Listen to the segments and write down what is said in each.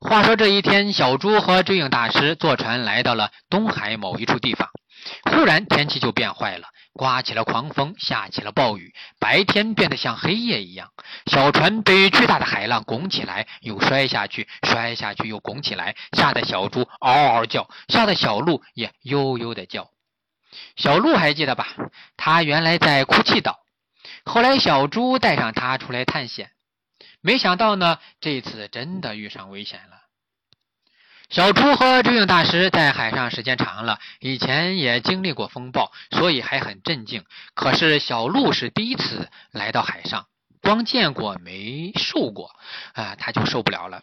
话说这一天，小猪和追影大师坐船来到了东海某一处地方，忽然天气就变坏了，刮起了狂风，下起了暴雨，白天变得像黑夜一样。小船被巨大的海浪拱起来，又摔下去，摔下去又拱起来，吓得小猪嗷嗷叫，吓得小鹿也悠悠的叫。小鹿还记得吧？他原来在哭泣岛，后来小猪带上他出来探险。没想到呢，这次真的遇上危险了。小猪和追影大师在海上时间长了，以前也经历过风暴，所以还很镇静。可是小鹿是第一次来到海上，光见过没受过啊，他就受不了了，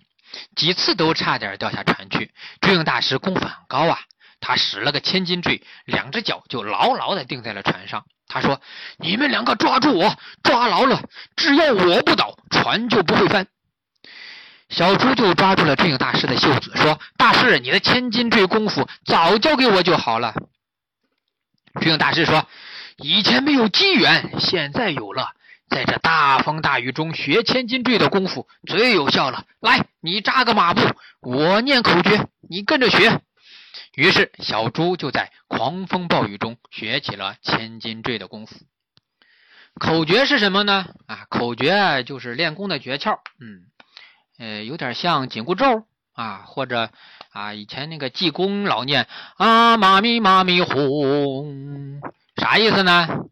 几次都差点掉下船去。追影大师功夫很高啊，他使了个千斤坠，两只脚就牢牢地钉在了船上。他说：“你们两个抓住我，抓牢了，只要我不倒，船就不会翻。”小猪就抓住了追影大师的袖子，说：“大师，你的千斤坠功夫早教给我就好了。”追影大师说：“以前没有机缘，现在有了，在这大风大雨中学千斤坠的功夫最有效了。来，你扎个马步，我念口诀，你跟着学。”于是，小猪就在狂风暴雨中学起了千斤坠的功夫。口诀是什么呢？啊，口诀就是练功的诀窍。嗯，呃，有点像紧箍咒啊，或者啊，以前那个济公老念啊，妈咪妈咪哄，啥意思呢？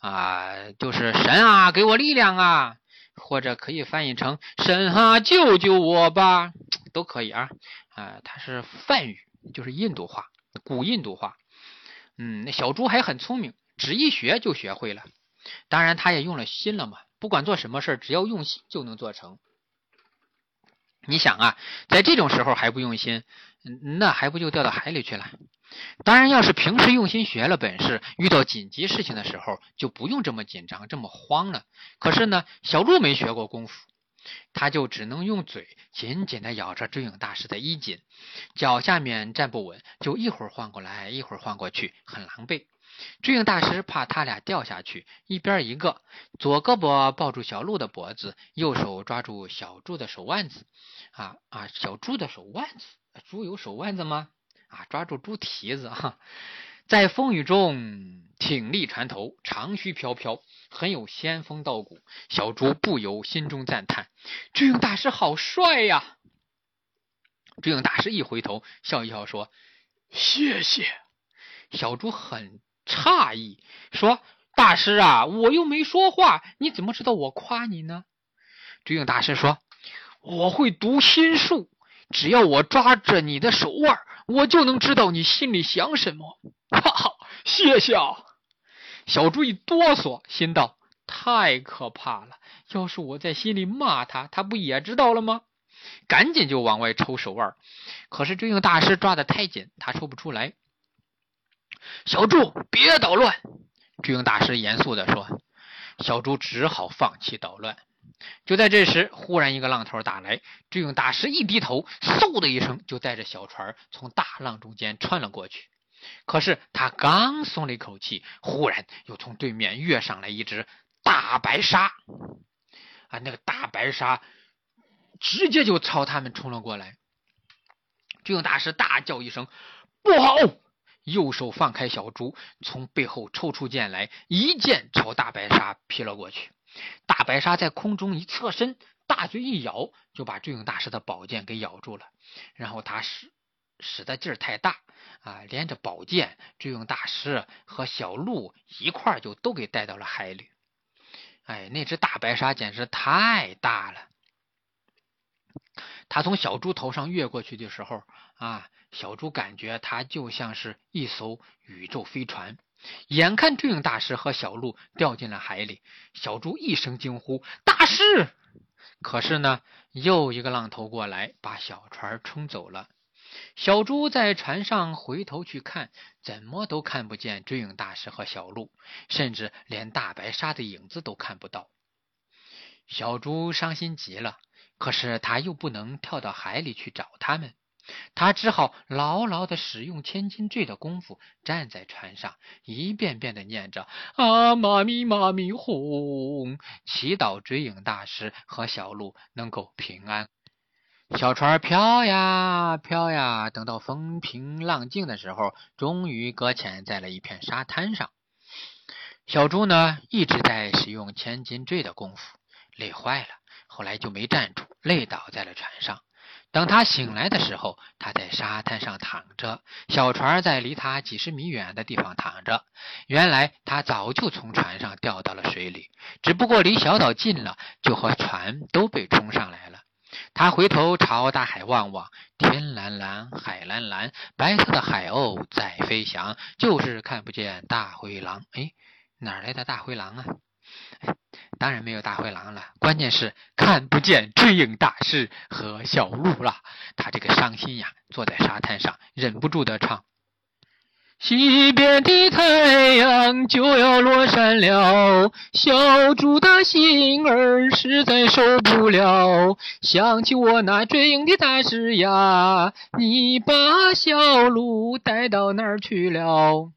啊，就是神啊，给我力量啊，或者可以翻译成神啊，救救我吧，都可以啊。啊，它是梵语。就是印度话，古印度话。嗯，那小猪还很聪明，只一学就学会了。当然，他也用了心了嘛。不管做什么事只要用心就能做成。你想啊，在这种时候还不用心，那还不就掉到海里去了？当然，要是平时用心学了本事，遇到紧急事情的时候就不用这么紧张、这么慌了。可是呢，小猪没学过功夫。他就只能用嘴紧紧地咬着追影大师的衣襟，脚下面站不稳，就一会儿晃过来，一会儿晃过去，很狼狈。追影大师怕他俩掉下去，一边一个，左胳膊抱住小鹿的脖子，右手抓住小猪的手腕子。啊啊，小猪的手腕子，猪有手腕子吗？啊，抓住猪蹄子哈。在风雨中挺立船头，长须飘飘，很有仙风道骨。小猪不由心中赞叹：“追影大师好帅呀！”追影大师一回头，笑一笑说：“谢谢。”小猪很诧异，说：“大师啊，我又没说话，你怎么知道我夸你呢？”追影大师说：“我会读心术，只要我抓着你的手腕，我就能知道你心里想什么。”哈哈，谢谢啊！小猪一哆嗦，心道：太可怕了！要是我在心里骂他，他不也知道了吗？赶紧就往外抽手腕，可是追影大师抓得太紧，他抽不出来。小猪，别捣乱！追影大师严肃地说。小猪只好放弃捣乱。就在这时，忽然一个浪头打来，智勇大师一低头，嗖的一声就带着小船从大浪中间穿了过去。可是他刚松了一口气，忽然又从对面跃上来一只大白鲨，啊，那个大白鲨直接就朝他们冲了过来。智勇大师大叫一声：“不好！”右手放开小猪，从背后抽出剑来，一剑朝大白鲨劈了过去。大白鲨在空中一侧身，大嘴一咬，就把智勇大师的宝剑给咬住了。然后他使使的劲儿太大。啊！连着宝剑，智勇大师和小鹿一块儿就都给带到了海里。哎，那只大白鲨简直太大了。他从小猪头上越过去的时候，啊，小猪感觉它就像是一艘宇宙飞船。眼看追影大师和小鹿掉进了海里，小猪一声惊呼：“大师！”可是呢，又一个浪头过来，把小船冲走了。小猪在船上回头去看，怎么都看不见追影大师和小鹿，甚至连大白鲨的影子都看不到。小猪伤心极了，可是他又不能跳到海里去找他们，他只好牢牢的使用千斤坠的功夫，站在船上，一遍遍的念着“啊妈咪妈咪哄”，祈祷追影大师和小鹿能够平安。小船飘呀飘呀，等到风平浪静的时候，终于搁浅在了一片沙滩上。小猪呢，一直在使用千斤坠的功夫，累坏了，后来就没站住，累倒在了船上。等他醒来的时候，他在沙滩上躺着，小船在离他几十米远的地方躺着。原来他早就从船上掉到了水里，只不过离小岛近了，就和船都被冲上来了。他回头朝大海望望，天蓝蓝，海蓝蓝，白色的海鸥在飞翔，就是看不见大灰狼。哎，哪来的大灰狼啊？当然没有大灰狼了，关键是看不见追影大师和小鹿了。他这个伤心呀，坐在沙滩上，忍不住的唱。西边的太阳就要落山了，小猪的心儿实在受不了。想起我那追影的大师呀，你把小鹿带到哪儿去了？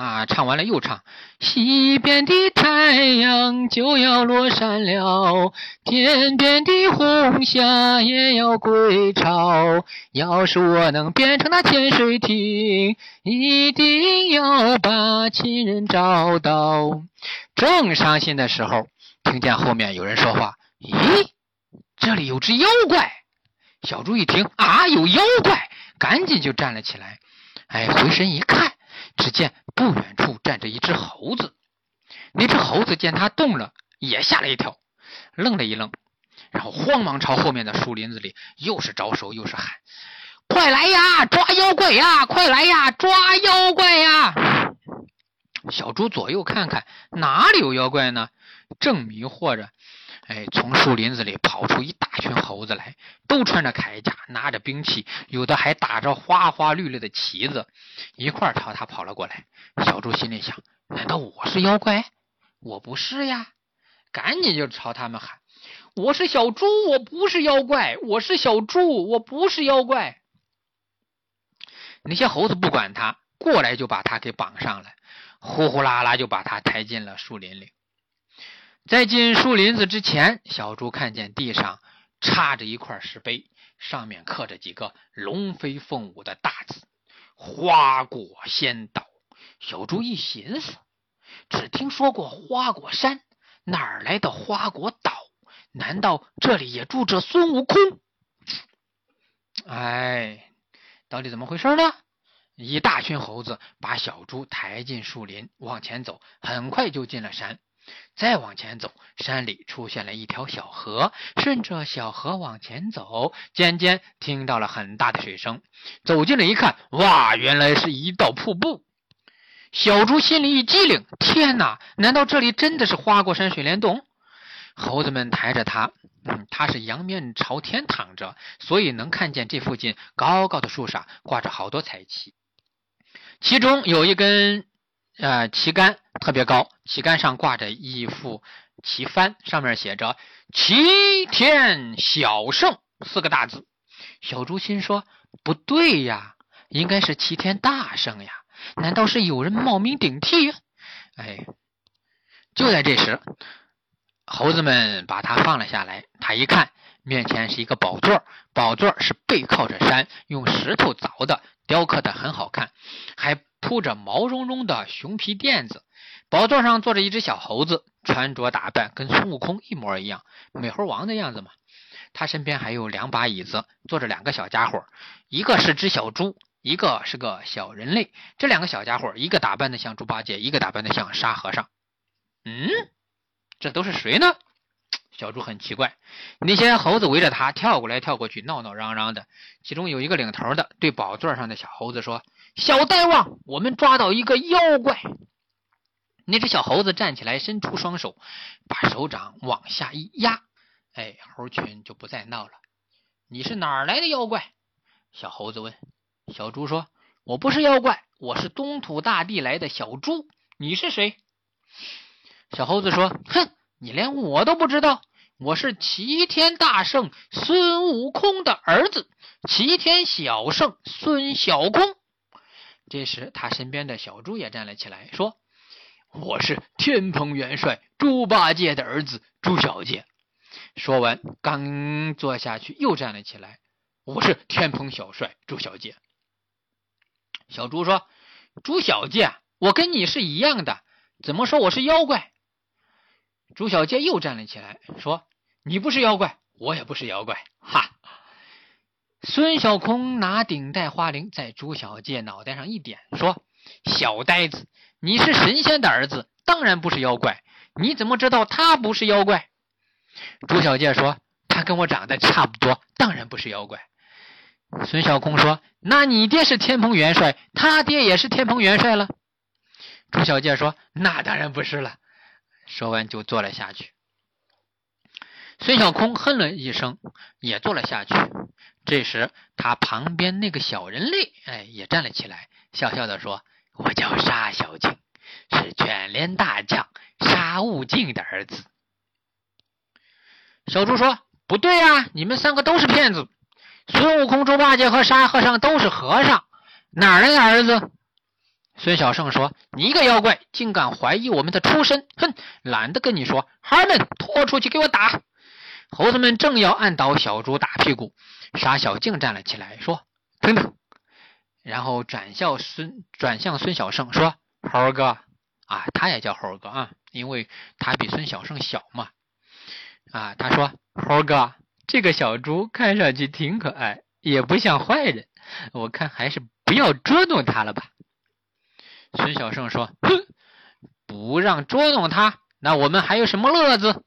啊，唱完了又唱。西边的太阳就要落山了，天边的红霞也要归巢。要是我能变成那潜水艇，一定要把亲人找到。正伤心的时候，听见后面有人说话：“咦，这里有只妖怪！”小猪一听啊，有妖怪，赶紧就站了起来。哎，回身一看。只见不远处站着一只猴子，那只猴子见他动了，也吓了一跳，愣了一愣，然后慌忙朝后面的树林子里又是招手又是喊：“快来呀，抓妖怪呀！快来呀，抓妖怪呀！”小猪左右看看，哪里有妖怪呢？正迷惑着。哎，从树林子里跑出一大群猴子来，都穿着铠甲，拿着兵器，有的还打着花花绿绿的旗子，一块朝他跑了过来。小猪心里想：难道我是妖怪？我不是呀！赶紧就朝他们喊：“我是小猪，我不是妖怪！我是小猪，我不是妖怪！”那些猴子不管他，过来就把他给绑上来，呼呼啦啦就把他抬进了树林里。在进树林子之前，小猪看见地上插着一块石碑，上面刻着几个龙飞凤舞的大字“花果仙岛”。小猪一寻思，只听说过花果山，哪来的花果岛？难道这里也住着孙悟空？哎，到底怎么回事呢？一大群猴子把小猪抬进树林，往前走，很快就进了山。再往前走，山里出现了一条小河。顺着小河往前走，渐渐听到了很大的水声。走近了一看，哇，原来是一道瀑布。小猪心里一激灵，天哪！难道这里真的是花果山水帘洞？猴子们抬着它，嗯，它是仰面朝天躺着，所以能看见这附近高高的树上挂着好多彩旗，其中有一根。呃，旗杆特别高，旗杆上挂着一副旗幡，上面写着“齐天小圣”四个大字。小猪心说：“不对呀，应该是齐天大圣呀！难道是有人冒名顶替？”哎，就在这时，猴子们把它放了下来。他一看，面前是一个宝座，宝座是背靠着山，用石头凿的，雕刻的很好看，还。铺着毛茸茸的熊皮垫子，宝座上坐着一只小猴子，穿着打扮跟孙悟空一模一样，美猴王的样子嘛。他身边还有两把椅子，坐着两个小家伙，一个是只小猪，一个是个小人类。这两个小家伙，一个打扮的像猪八戒，一个打扮的像沙和尚。嗯，这都是谁呢？小猪很奇怪。那些猴子围着他跳过来跳过去，闹闹嚷嚷的。其中有一个领头的，对宝座上的小猴子说。小呆王，我们抓到一个妖怪。那只小猴子站起来，伸出双手，把手掌往下一压，哎，猴群就不再闹了。你是哪来的妖怪？小猴子问。小猪说：“我不是妖怪，我是东土大地来的小猪。你是谁？”小猴子说：“哼，你连我都不知道。我是齐天大圣孙悟空的儿子，齐天小圣孙小空。”这时，他身边的小猪也站了起来，说：“我是天蓬元帅猪八戒的儿子猪小戒。”说完，刚坐下去，又站了起来。我是天蓬小帅猪小戒。小猪说：“猪小戒，我跟你是一样的，怎么说我是妖怪？”猪小戒又站了起来，说：“你不是妖怪，我也不是妖怪。”哈！孙小空拿顶戴花翎在朱小戒脑袋上一点，说：“小呆子，你是神仙的儿子，当然不是妖怪。你怎么知道他不是妖怪？”朱小戒说：“他跟我长得差不多，当然不是妖怪。”孙小空说：“那你爹是天蓬元帅，他爹也是天蓬元帅了。”朱小戒说：“那当然不是了。”说完就坐了下去。孙小空哼了一声，也坐了下去。这时，他旁边那个小人类，哎，也站了起来，笑笑的说：“我叫沙小静，是卷帘大将沙悟净的儿子。”小猪说：“不对呀，你们三个都是骗子。孙悟空、猪八戒和沙和尚都是和尚，哪来的儿子？”孙小圣说：“你一个妖怪，竟敢怀疑我们的出身！哼，懒得跟你说。孩儿们，拖出去给我打！”猴子们正要按倒小猪打屁股，傻小静站了起来，说：“等等。”然后转向孙转向孙小圣说：“猴哥啊，他也叫猴哥啊，因为他比孙小圣小嘛。啊，他说：猴哥，这个小猪看上去挺可爱，也不像坏人，我看还是不要捉弄它了吧。”孙小圣说：“哼，不让捉弄他，那我们还有什么乐子？”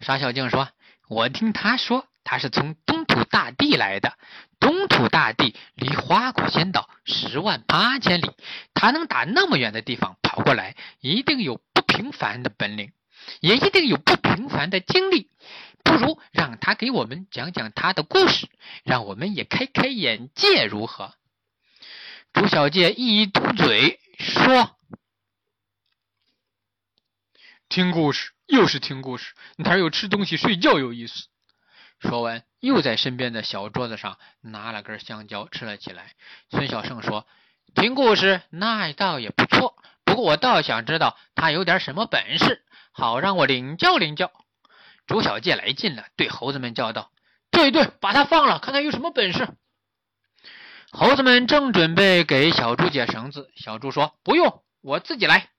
沙小静说：“我听他说，他是从东土大地来的。东土大地离花果仙岛十万八千里，他能打那么远的地方跑过来，一定有不平凡的本领，也一定有不平凡的经历。不如让他给我们讲讲他的故事，让我们也开开眼界，如何？”朱小姐一嘟嘴说。听故事又是听故事，哪有吃东西睡觉有意思？说完，又在身边的小桌子上拿了根香蕉吃了起来。孙小胜说：“听故事那倒也不错，不过我倒想知道他有点什么本事，好让我领教领教。”朱小戒来劲了，对猴子们叫道：“对对，把他放了，看他有什么本事。”猴子们正准备给小猪解绳子，小猪说：“不用，我自己来。”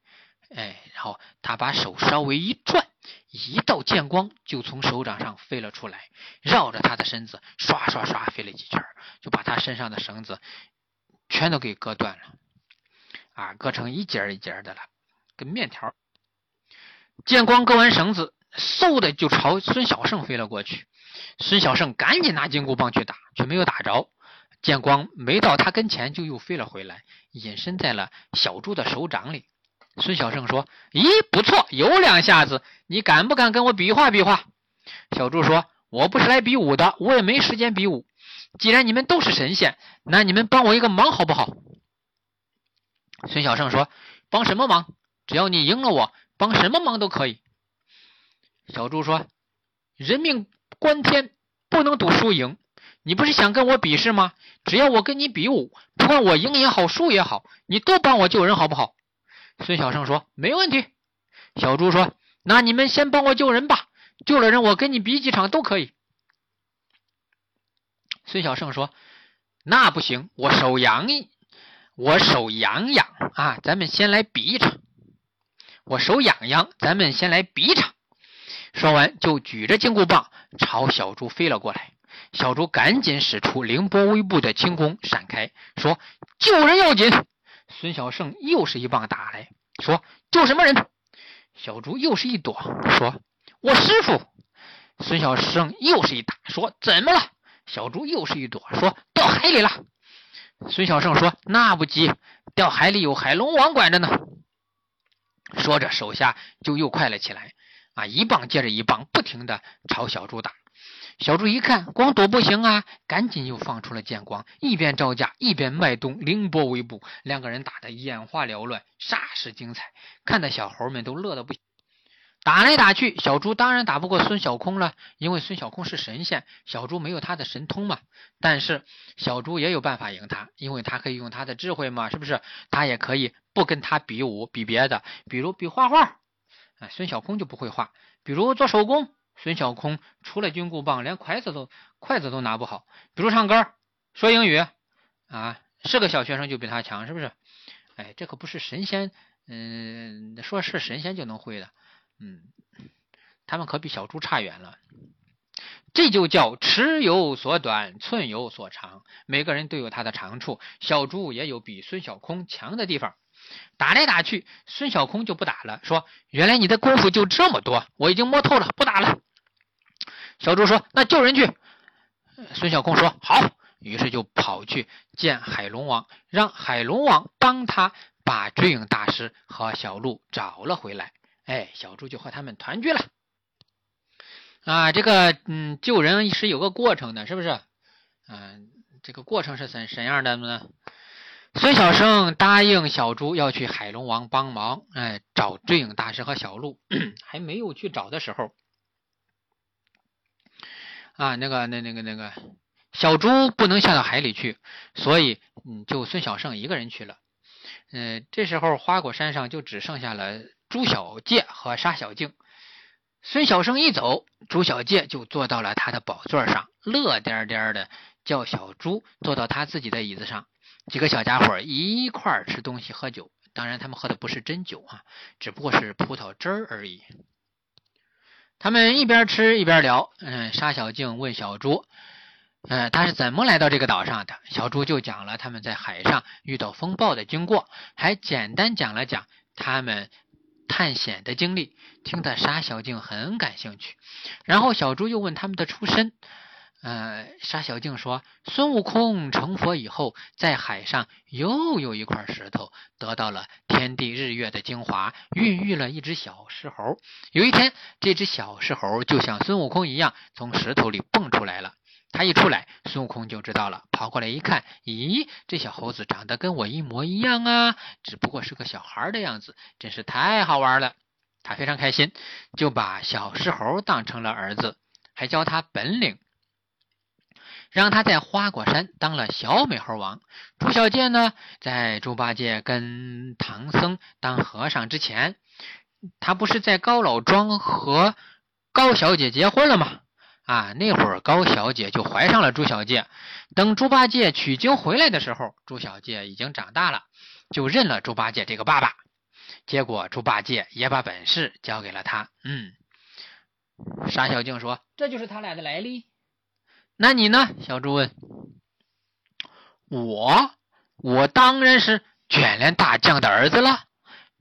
哎，然后他把手稍微一转，一道剑光就从手掌上飞了出来，绕着他的身子刷刷刷飞了几圈，就把他身上的绳子全都给割断了，啊，割成一节一节的了，跟面条。剑光割完绳子，嗖的就朝孙小胜飞了过去。孙小胜赶紧拿金箍棒去打，却没有打着。剑光没到他跟前，就又飞了回来，隐身在了小猪的手掌里。孙小胜说：“咦，不错，有两下子，你敢不敢跟我比划比划？”小猪说：“我不是来比武的，我也没时间比武。既然你们都是神仙，那你们帮我一个忙好不好？”孙小胜说：“帮什么忙？只要你赢了我，帮什么忙都可以。”小猪说：“人命关天，不能赌输赢。你不是想跟我比试吗？只要我跟你比武，不管我赢也好，输也好，你都帮我救人，好不好？”孙小胜说：“没问题。”小猪说：“那你们先帮我救人吧，救了人我跟你比几场都可以。”孙小胜说：“那不行，我手痒，我手痒痒啊！咱们先来比一场。我手痒痒，咱们先来比一场。”说完就举着金箍棒朝小猪飞了过来。小猪赶紧使出凌波微步的轻功闪开，说：“救人要紧。”孙小胜又是一棒打来，说：“救什么人？”小猪又是一躲，说：“我师傅。”孙小胜又是一打，说：“怎么了？”小猪又是一躲，说：“掉海里了。”孙小胜说：“那不急，掉海里有海龙王管着呢。”说着，手下就又快了起来，啊，一棒接着一棒，不停的朝小猪打。小猪一看，光躲不行啊，赶紧又放出了剑光，一边招架，一边迈动凌波微步，两个人打得眼花缭乱，煞是精彩，看得小猴们都乐得不行。打来打去，小猪当然打不过孙小空了，因为孙小空是神仙，小猪没有他的神通嘛。但是小猪也有办法赢他，因为他可以用他的智慧嘛，是不是？他也可以不跟他比武，比别的，比如比画画。啊，孙小空就不会画。比如做手工，孙小空除了金箍棒，连筷子都筷子都拿不好；比如唱歌、说英语，啊，是个小学生就比他强，是不是？哎，这可不是神仙，嗯，说是神仙就能会的，嗯，他们可比小猪差远了。这就叫尺有所短，寸有所长，每个人都有他的长处。小猪也有比孙小空强的地方。打来打去，孙小空就不打了，说：“原来你的功夫就这么多，我已经摸透了，不打了。”小猪说：“那叫人去。”孙小空说：“好。”于是就跑去见海龙王，让海龙王帮他把追影大师和小鹿找了回来。哎，小猪就和他们团聚了。啊，这个嗯，救人是有个过程的，是不是？嗯，这个过程是怎怎样的呢？孙小生答应小猪要去海龙王帮忙，哎，找追影大师和小鹿。还没有去找的时候，啊，那个那那个那个小猪不能下到海里去，所以嗯，就孙小生一个人去了。嗯，这时候花果山上就只剩下了朱小介和沙小静。孙小生一走，朱小介就坐到了他的宝座上，乐颠颠的叫小猪坐到他自己的椅子上。几个小家伙一块儿吃东西喝酒，当然他们喝的不是真酒啊，只不过是葡萄汁儿而已。他们一边吃一边聊。嗯，沙小静问小猪：“嗯，他是怎么来到这个岛上的？”小猪就讲了他们在海上遇到风暴的经过，还简单讲了讲他们。探险的经历听得沙小静很感兴趣，然后小猪又问他们的出身。呃，沙小静说，孙悟空成佛以后，在海上又有一块石头得到了天地日月的精华，孕育了一只小石猴。有一天，这只小石猴就像孙悟空一样从石头里蹦出来了。他一出来，孙悟空就知道了，跑过来一看，咦，这小猴子长得跟我一模一样啊，只不过是个小孩的样子，真是太好玩了。他非常开心，就把小石猴当成了儿子，还教他本领，让他在花果山当了小美猴王。朱小戒呢，在猪八戒跟唐僧当和尚之前，他不是在高老庄和高小姐结婚了吗？啊，那会儿高小姐就怀上了朱小姐。等猪八戒取经回来的时候，朱小姐已经长大了，就认了猪八戒这个爸爸。结果猪八戒也把本事交给了他。嗯，沙小静说：“这就是他俩的来历。”那你呢？小猪问。我，我当然是卷帘大将的儿子了。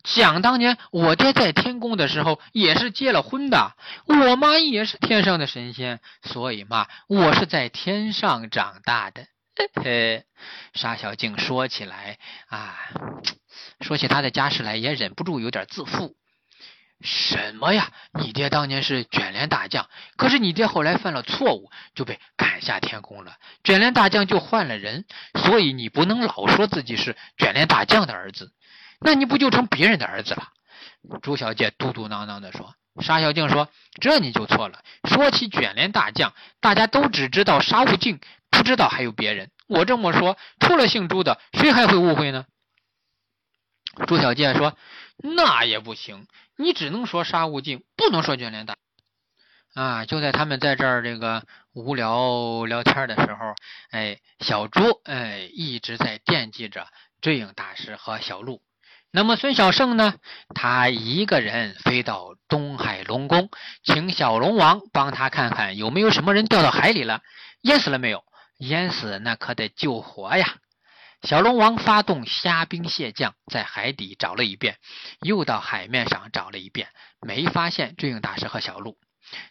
想当年，我爹在天宫的时候也是结了婚的，我妈也是天上的神仙，所以嘛，我是在天上长大的。嘿嘿，沙小静说起来啊，说起他的家世来，也忍不住有点自负。什么呀？你爹当年是卷帘大将，可是你爹后来犯了错误，就被赶下天宫了，卷帘大将就换了人，所以你不能老说自己是卷帘大将的儿子。那你不就成别人的儿子了？朱小姐嘟嘟囔囔地说。沙小静说：“这你就错了。说起卷帘大将，大家都只知道沙悟净，不知道还有别人。我这么说，除了姓朱的，谁还会误会呢？”朱小姐说：“那也不行，你只能说沙悟净，不能说卷帘大。”啊！就在他们在这儿这个无聊聊天的时候，哎，小猪哎一直在惦记着追影大师和小鹿。那么孙小圣呢？他一个人飞到东海龙宫，请小龙王帮他看看有没有什么人掉到海里了，淹死了没有？淹死那可得救活呀！小龙王发动虾兵蟹将，在海底找了一遍，又到海面上找了一遍，没发现追影大师和小鹿。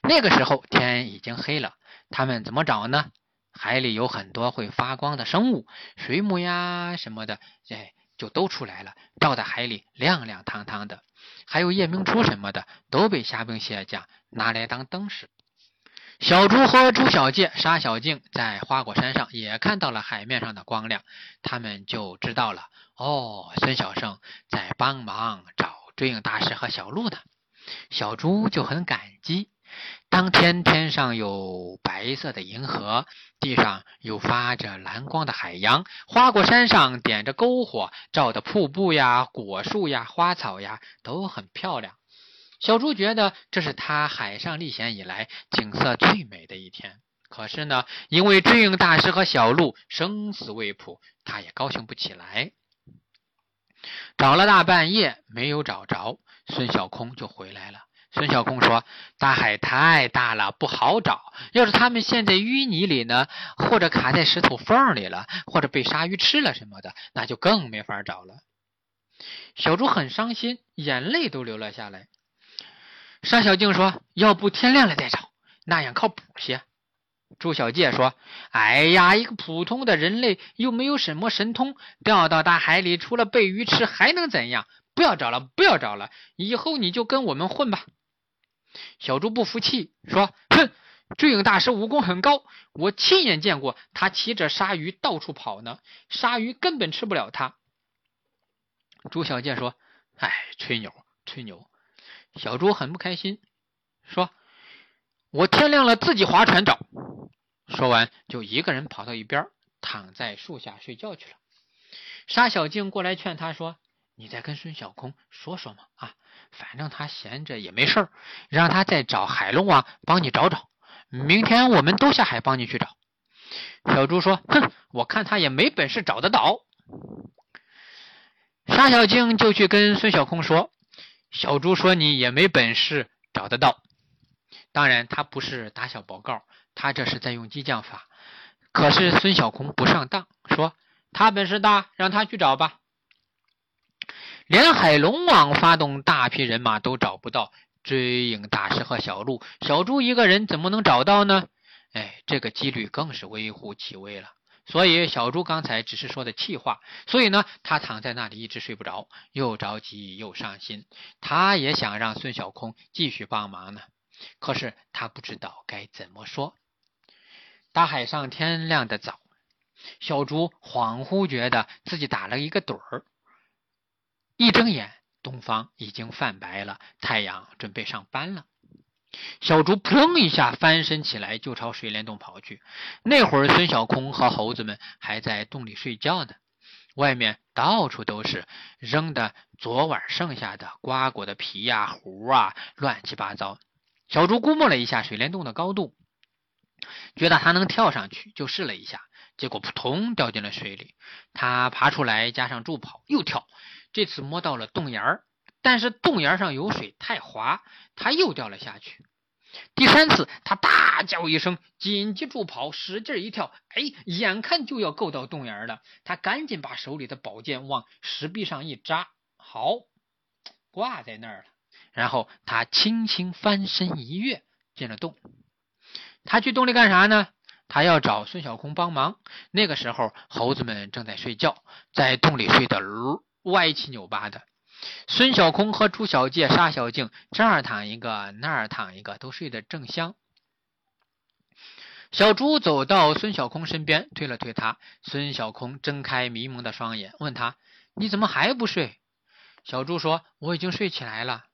那个时候天已经黑了，他们怎么找呢？海里有很多会发光的生物，水母呀什么的，哎。就都出来了，照在海里亮亮堂堂的，还有夜明珠什么的，都被虾兵蟹将拿来当灯使。小猪和猪小戒、沙小静在花果山上也看到了海面上的光亮，他们就知道了。哦，孙小圣在帮忙找追影大师和小鹿呢。小猪就很感激。当天天上有白色的银河，地上有发着蓝光的海洋，花果山上点着篝火，照的瀑布呀、果树呀、花草呀都很漂亮。小猪觉得这是他海上历险以来景色最美的一天。可是呢，因为追影大师和小鹿生死未卜，他也高兴不起来。找了大半夜没有找着，孙小空就回来了。孙小空说：“大海太大了，不好找。要是他们陷在淤泥里呢，或者卡在石头缝里了，或者被鲨鱼吃了什么的，那就更没法找了。”小猪很伤心，眼泪都流了下来。沙小静说：“要不天亮了再找，那样靠谱些。”朱小介说：“哎呀，一个普通的人类又没有什么神通，掉到大海里除了被鱼吃还能怎样？不要找了，不要找了，以后你就跟我们混吧。”小猪不服气说：“哼，追影大师武功很高，我亲眼见过他骑着鲨鱼到处跑呢，鲨鱼根本吃不了他。”朱小介说：“哎，吹牛，吹牛。”小猪很不开心，说：“我天亮了自己划船找。”说完，就一个人跑到一边，躺在树下睡觉去了。沙小静过来劝他说：“你再跟孙小空说说嘛，啊，反正他闲着也没事儿，让他再找海龙王帮你找找。明天我们都下海帮你去找。”小猪说：“哼，我看他也没本事找得到。”沙小静就去跟孙小空说：“小猪说你也没本事找得到。当然，他不是打小报告。”他这是在用激将法，可是孙小空不上当，说他本事大，让他去找吧。连海龙王发动大批人马都找不到追影大师和小鹿，小猪一个人怎么能找到呢？哎，这个几率更是微乎其微了。所以小猪刚才只是说的气话，所以呢，他躺在那里一直睡不着，又着急又伤心。他也想让孙小空继续帮忙呢，可是他不知道该怎么说。大海上天亮的早，小猪恍惚觉得自己打了一个盹儿。一睁眼，东方已经泛白了，太阳准备上班了。小猪扑棱一下翻身起来，就朝水帘洞跑去。那会儿，孙小空和猴子们还在洞里睡觉呢，外面到处都是扔的昨晚剩下的瓜果的皮呀、核啊，乱七八糟。小猪估摸了一下水帘洞的高度。觉得他能跳上去，就试了一下，结果扑通掉进了水里。他爬出来，加上助跑，又跳。这次摸到了洞沿儿，但是洞沿上有水，太滑，他又掉了下去。第三次，他大叫一声，紧急助跑，使劲一跳，哎，眼看就要够到洞眼了。他赶紧把手里的宝剑往石壁上一扎，好，挂在那儿了。然后他轻轻翻身一跃，进了洞。他去洞里干啥呢？他要找孙小空帮忙。那个时候，猴子们正在睡觉，在洞里睡得歪七扭八的。孙小空和朱小介、沙小静这儿躺一个，那儿躺一个，都睡得正香。小猪走到孙小空身边，推了推他。孙小空睁开迷蒙的双眼，问他：“你怎么还不睡？”小猪说：“我已经睡起来了。”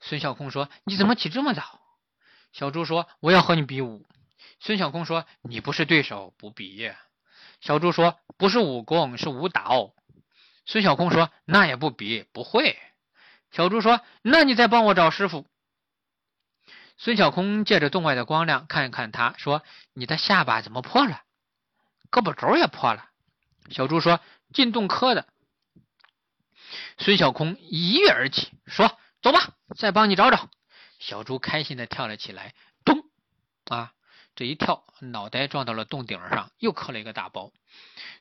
孙小空说：“你怎么起这么早？”小猪说：“我要和你比武。”孙小空说：“你不是对手，不比。”小猪说：“不是武功，是舞蹈。”孙小空说：“那也不比，不会。”小猪说：“那你再帮我找师傅。”孙小空借着洞外的光亮看一看他，说：“你的下巴怎么破了？胳膊肘也破了。”小猪说：“进洞磕的。”孙小空一跃而起，说：“走吧，再帮你找找。”小猪开心的跳了起来，咚！啊，这一跳，脑袋撞到了洞顶上，又磕了一个大包。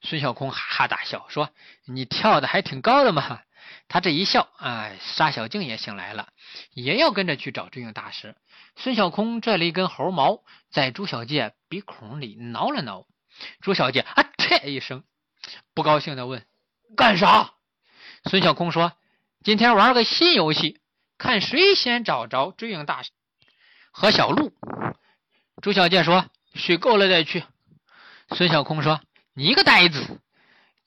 孙小空哈哈大笑，说：“你跳的还挺高的嘛！”他这一笑，啊，沙小静也醒来了，也要跟着去找追影大师。孙小空拽了一根猴毛，在朱小姐鼻孔里挠了挠。朱小姐啊，切一声，不高兴的问：“干啥？”孙小空说：“今天玩个新游戏。”看谁先找着追影大师和小鹿。朱小健说：“水够了再去。”孙小空说：“你个呆子！”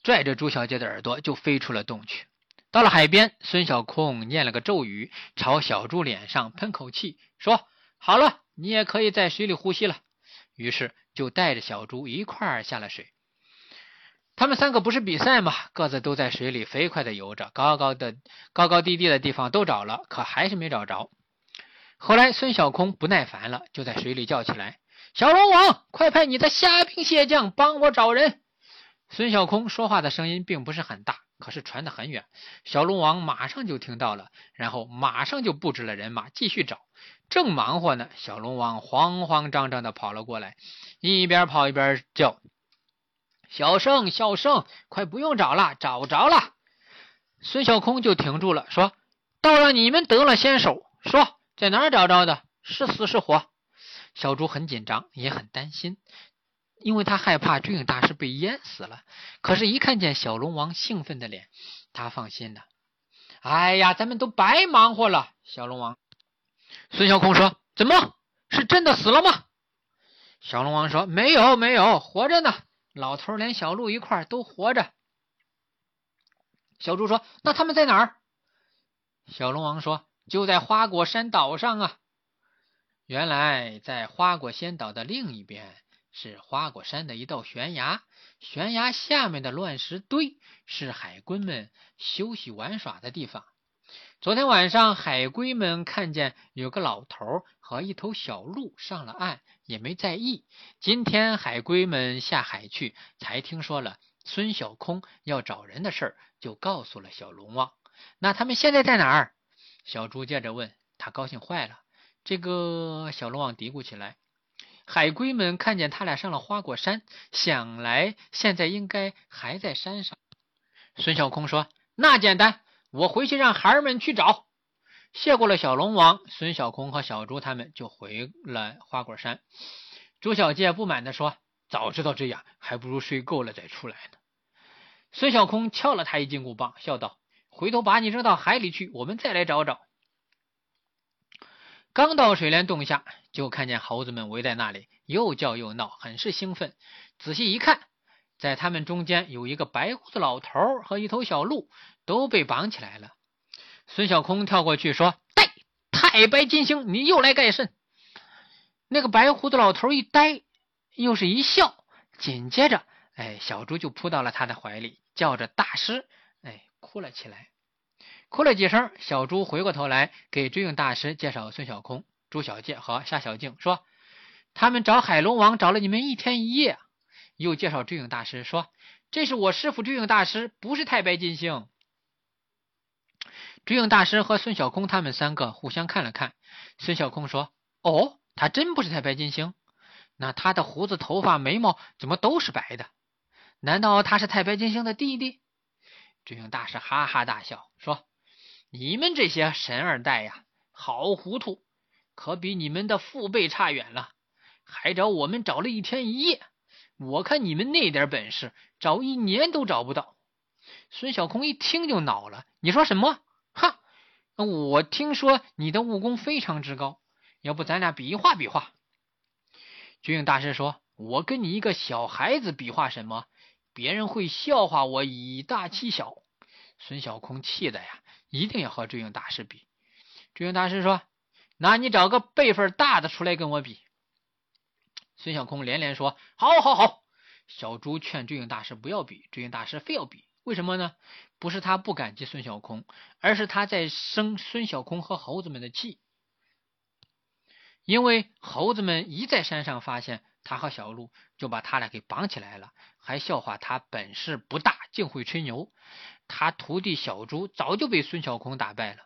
拽着朱小姐的耳朵就飞出了洞去。到了海边，孙小空念了个咒语，朝小猪脸上喷口气，说：“好了，你也可以在水里呼吸了。”于是就带着小猪一块儿下了水。他们三个不是比赛吗？各自都在水里飞快的游着，高高的、高高低低的地方都找了，可还是没找着。后来孙小空不耐烦了，就在水里叫起来：“小龙王，快派你的虾兵蟹将帮我找人！”孙小空说话的声音并不是很大，可是传得很远。小龙王马上就听到了，然后马上就布置了人马继续找。正忙活呢，小龙王慌慌张张的跑了过来，一边跑一边叫：“小圣，小圣，快不用找了，找着了！”孙小空就停住了，说：“倒让你们得了先手，说。”在哪儿找着的？是死是活？小猪很紧张，也很担心，因为他害怕追影大师被淹死了。可是，一看见小龙王兴奋的脸，他放心了。哎呀，咱们都白忙活了！小龙王，孙小空说：“怎么是真的死了吗？”小龙王说：“没有，没有，活着呢。老头连小鹿一块都活着。”小猪说：“那他们在哪儿？”小龙王说。就在花果山岛上啊！原来在花果仙岛的另一边是花果山的一道悬崖，悬崖下面的乱石堆是海龟们休息玩耍的地方。昨天晚上，海龟们看见有个老头和一头小鹿上了岸，也没在意。今天海龟们下海去，才听说了孙小空要找人的事儿，就告诉了小龙王。那他们现在在哪儿？小猪接着问他，高兴坏了。这个小龙王嘀咕起来：“海龟们看见他俩上了花果山，想来现在应该还在山上。”孙小空说：“那简单，我回去让孩儿们去找。”谢过了小龙王，孙小空和小猪他们就回了花果山。猪小戒不满地说：“早知道这样，还不如睡够了再出来呢。”孙小空敲了他一金箍棒，笑道。回头把你扔到海里去，我们再来找找。刚到水帘洞下，就看见猴子们围在那里，又叫又闹，很是兴奋。仔细一看，在他们中间有一个白胡子老头和一头小鹿，都被绑起来了。孙小空跳过去说：“呆，太白金星，你又来干甚？”那个白胡子老头一呆，又是一笑，紧接着，哎，小猪就扑到了他的怀里，叫着大师。哎哭了起来，哭了几声。小猪回过头来给追影大师介绍孙小空、朱小姐和夏小静，说：“他们找海龙王找了你们一天一夜。”又介绍追影大师说：“这是我师傅追影大师，不是太白金星。”追影大师和孙小空他们三个互相看了看。孙小空说：“哦，他真不是太白金星？那他的胡子、头发、眉毛怎么都是白的？难道他是太白金星的弟弟？”追影大师哈哈大笑说：“你们这些神二代呀，好糊涂，可比你们的父辈差远了。还找我们找了一天一夜，我看你们那点本事，找一年都找不到。”孙小空一听就恼了：“你说什么？哈！我听说你的武功非常之高，要不咱俩比划比划？”追影大师说：“我跟你一个小孩子比划什么？”别人会笑话我以大欺小，孙小空气的呀，一定要和追影大师比。追影大师说：“那你找个辈分大的出来跟我比。”孙小空连连说：“好，好，好。”小猪劝追影大师不要比，追影大师非要比，为什么呢？不是他不感激孙小空，而是他在生孙小空和猴子们的气，因为猴子们一在山上发现。他和小鹿就把他俩给绑起来了，还笑话他本事不大，竟会吹牛。他徒弟小猪早就被孙小空打败了。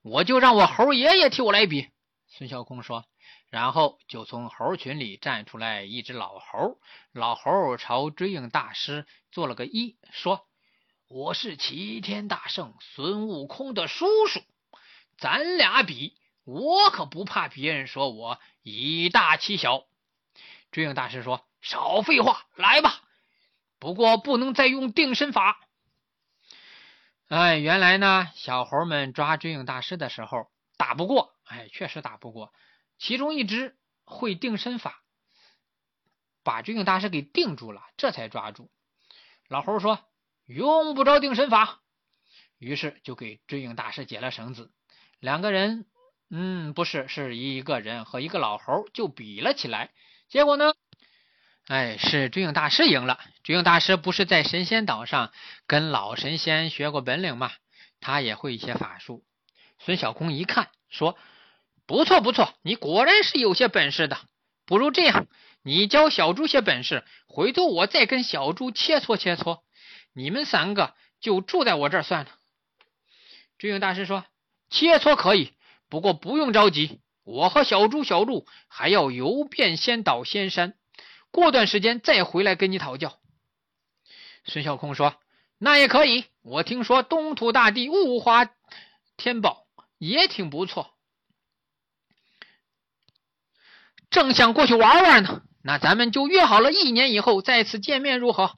我就让我猴爷爷替我来比。孙小空说，然后就从猴群里站出来一只老猴。老猴朝追影大师做了个揖，说：“我是齐天大圣孙悟空的叔叔，咱俩比。”我可不怕别人说我以大欺小。追影大师说：“少废话，来吧。不过不能再用定身法。”哎，原来呢，小猴们抓追影大师的时候打不过，哎，确实打不过。其中一只会定身法，把追影大师给定住了，这才抓住。老猴说：“用不着定身法。”于是就给追影大师解了绳子，两个人。嗯，不是，是一个人和一个老猴就比了起来。结果呢，哎，是追影大师赢了。追影大师不是在神仙岛上跟老神仙学过本领吗？他也会一些法术。孙小空一看，说：“不错不错，你果然是有些本事的。不如这样，你教小猪些本事，回头我再跟小猪切磋切磋。你们三个就住在我这儿算了。”追影大师说：“切磋可以，不过不用着急，我和小猪、小鹿还要游遍仙岛、仙山，过段时间再回来跟你讨教。”孙小空说：“那也可以。我听说东土大地物华天宝也挺不错，正想过去玩玩呢。那咱们就约好了，一年以后再次见面，如何？”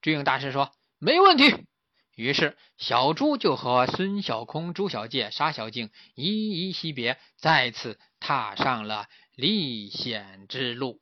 追影大师说：“没问题。”于是，小猪就和孙小空、朱小戒、沙小静依依惜别，再次踏上了历险之路。